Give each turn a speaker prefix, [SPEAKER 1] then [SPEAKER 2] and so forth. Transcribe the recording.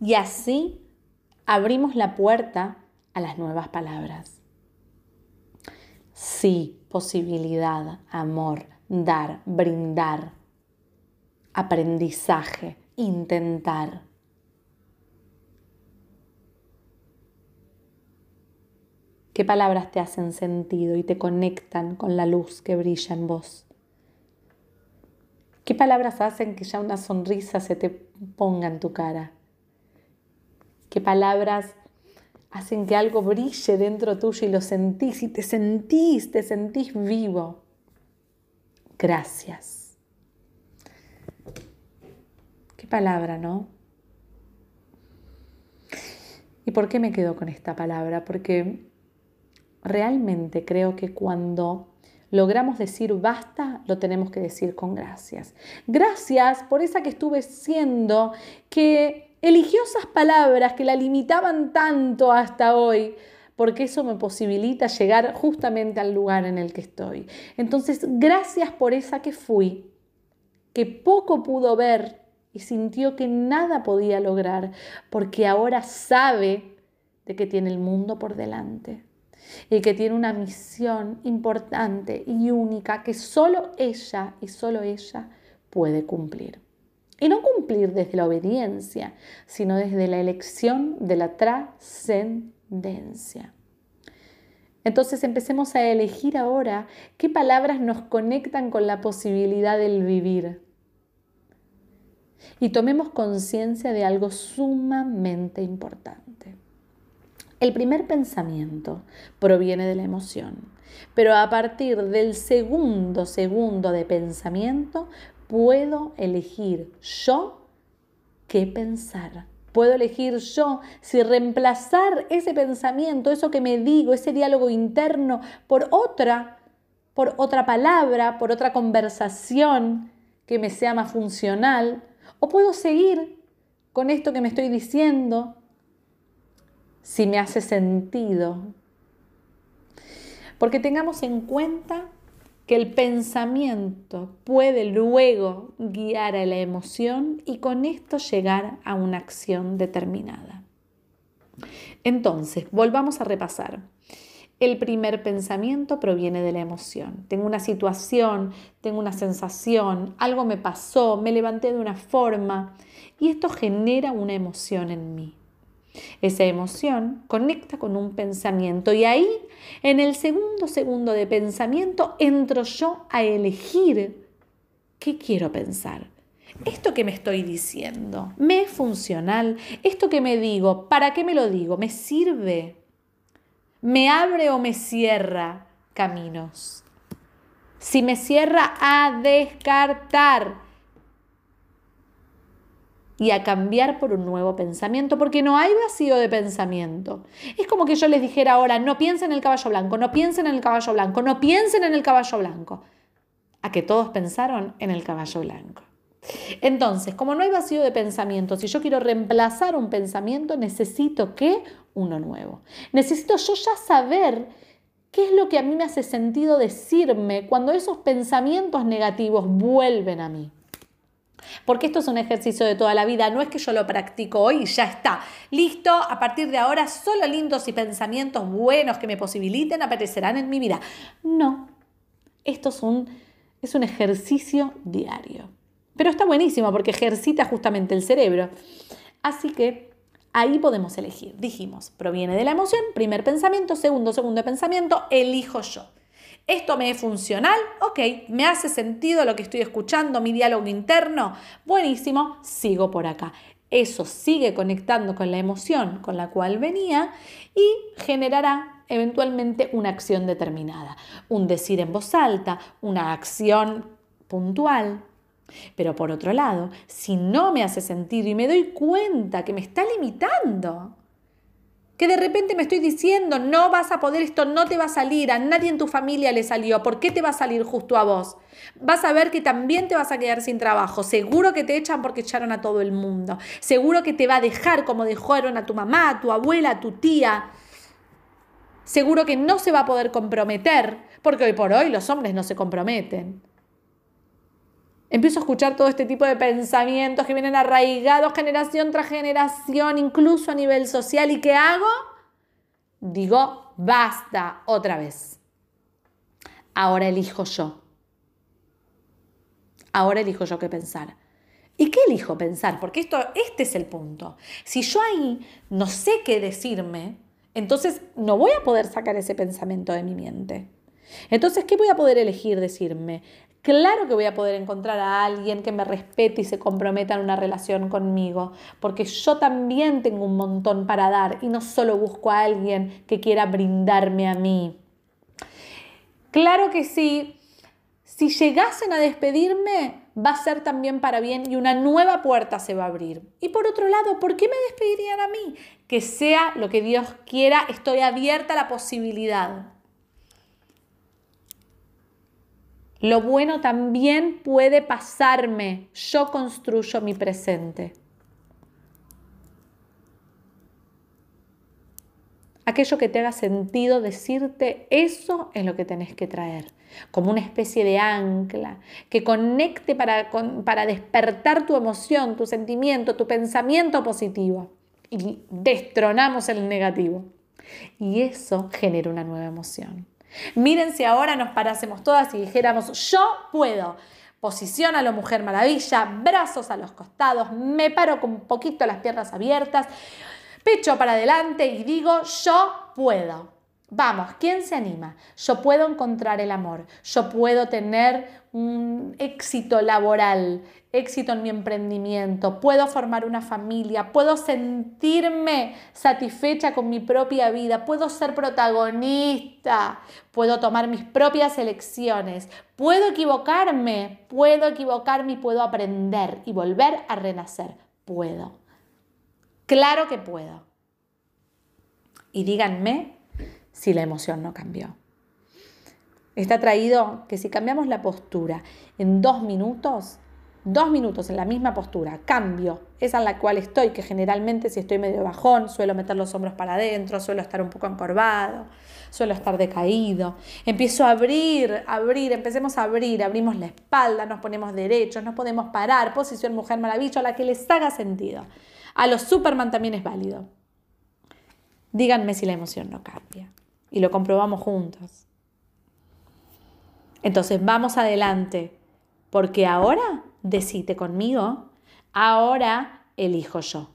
[SPEAKER 1] Y así abrimos la puerta a las nuevas palabras. Sí, posibilidad, amor, dar, brindar, aprendizaje, intentar. ¿Qué palabras te hacen sentido y te conectan con la luz que brilla en vos? ¿Qué palabras hacen que ya una sonrisa se te ponga en tu cara? ¿Qué palabras hacen que algo brille dentro tuyo y lo sentís y te sentís, te sentís vivo? Gracias. Qué palabra, ¿no? ¿Y por qué me quedo con esta palabra? Porque realmente creo que cuando logramos decir basta, lo tenemos que decir con gracias. Gracias por esa que estuve siendo, que eligió esas palabras que la limitaban tanto hasta hoy, porque eso me posibilita llegar justamente al lugar en el que estoy. Entonces, gracias por esa que fui, que poco pudo ver y sintió que nada podía lograr, porque ahora sabe de que tiene el mundo por delante y que tiene una misión importante y única que solo ella y solo ella puede cumplir. Y no cumplir desde la obediencia, sino desde la elección de la trascendencia. Entonces empecemos a elegir ahora qué palabras nos conectan con la posibilidad del vivir. Y tomemos conciencia de algo sumamente importante. El primer pensamiento proviene de la emoción, pero a partir del segundo segundo de pensamiento puedo elegir yo qué pensar. Puedo elegir yo si reemplazar ese pensamiento, eso que me digo, ese diálogo interno por otra, por otra palabra, por otra conversación que me sea más funcional, o puedo seguir con esto que me estoy diciendo, si me hace sentido. Porque tengamos en cuenta que el pensamiento puede luego guiar a la emoción y con esto llegar a una acción determinada. Entonces, volvamos a repasar. El primer pensamiento proviene de la emoción. Tengo una situación, tengo una sensación, algo me pasó, me levanté de una forma y esto genera una emoción en mí. Esa emoción conecta con un pensamiento y ahí, en el segundo segundo de pensamiento, entro yo a elegir qué quiero pensar. Esto que me estoy diciendo, ¿me es funcional? Esto que me digo, ¿para qué me lo digo? ¿Me sirve? ¿Me abre o me cierra caminos? Si me cierra, a descartar y a cambiar por un nuevo pensamiento, porque no hay vacío de pensamiento. Es como que yo les dijera ahora, no piensen en el caballo blanco, no piensen en el caballo blanco, no piensen en el caballo blanco. A que todos pensaron en el caballo blanco. Entonces, como no hay vacío de pensamiento, si yo quiero reemplazar un pensamiento, necesito que uno nuevo. Necesito yo ya saber qué es lo que a mí me hace sentido decirme cuando esos pensamientos negativos vuelven a mí. Porque esto es un ejercicio de toda la vida, no es que yo lo practico hoy y ya está. Listo, a partir de ahora solo lindos y pensamientos buenos que me posibiliten aparecerán en mi vida. No, esto es un, es un ejercicio diario. Pero está buenísimo porque ejercita justamente el cerebro. Así que ahí podemos elegir. Dijimos, proviene de la emoción, primer pensamiento, segundo, segundo pensamiento, elijo yo. ¿Esto me es funcional? Ok, ¿me hace sentido lo que estoy escuchando, mi diálogo interno? Buenísimo, sigo por acá. Eso sigue conectando con la emoción con la cual venía y generará eventualmente una acción determinada. Un decir en voz alta, una acción puntual. Pero por otro lado, si no me hace sentido y me doy cuenta que me está limitando, que de repente me estoy diciendo, no vas a poder esto, no te va a salir, a nadie en tu familia le salió, ¿por qué te va a salir justo a vos? Vas a ver que también te vas a quedar sin trabajo, seguro que te echan porque echaron a todo el mundo, seguro que te va a dejar como dejaron a tu mamá, a tu abuela, a tu tía, seguro que no se va a poder comprometer, porque hoy por hoy los hombres no se comprometen. Empiezo a escuchar todo este tipo de pensamientos que vienen arraigados generación tras generación, incluso a nivel social. ¿Y qué hago? Digo, basta otra vez. Ahora elijo yo. Ahora elijo yo qué pensar. ¿Y qué elijo pensar? Porque esto, este es el punto. Si yo ahí no sé qué decirme, entonces no voy a poder sacar ese pensamiento de mi mente. Entonces, ¿qué voy a poder elegir decirme? Claro que voy a poder encontrar a alguien que me respete y se comprometa en una relación conmigo, porque yo también tengo un montón para dar y no solo busco a alguien que quiera brindarme a mí. Claro que sí, si llegasen a despedirme, va a ser también para bien y una nueva puerta se va a abrir. Y por otro lado, ¿por qué me despedirían a mí? Que sea lo que Dios quiera, estoy abierta a la posibilidad. Lo bueno también puede pasarme. Yo construyo mi presente. Aquello que te haga sentido decirte, eso es lo que tenés que traer, como una especie de ancla, que conecte para, para despertar tu emoción, tu sentimiento, tu pensamiento positivo. Y destronamos el negativo. Y eso genera una nueva emoción. Miren si ahora nos parásemos todas y dijéramos, yo puedo. Posición a la mujer maravilla, brazos a los costados, me paro con un poquito las piernas abiertas, pecho para adelante y digo, yo puedo. Vamos, ¿quién se anima? Yo puedo encontrar el amor, yo puedo tener un éxito laboral, éxito en mi emprendimiento, puedo formar una familia, puedo sentirme satisfecha con mi propia vida, puedo ser protagonista, puedo tomar mis propias elecciones, puedo equivocarme, puedo equivocarme y puedo aprender y volver a renacer. Puedo. Claro que puedo. Y díganme si la emoción no cambió. Está traído que si cambiamos la postura en dos minutos, dos minutos en la misma postura, cambio esa en la cual estoy, que generalmente si estoy medio bajón, suelo meter los hombros para adentro, suelo estar un poco encorvado, suelo estar decaído. Empiezo a abrir, abrir, empecemos a abrir, abrimos la espalda, nos ponemos derechos, nos podemos parar, posición mujer maravillosa, a la que les haga sentido. A los Superman también es válido. Díganme si la emoción no cambia. Y lo comprobamos juntos. Entonces vamos adelante, porque ahora decite conmigo, ahora elijo yo.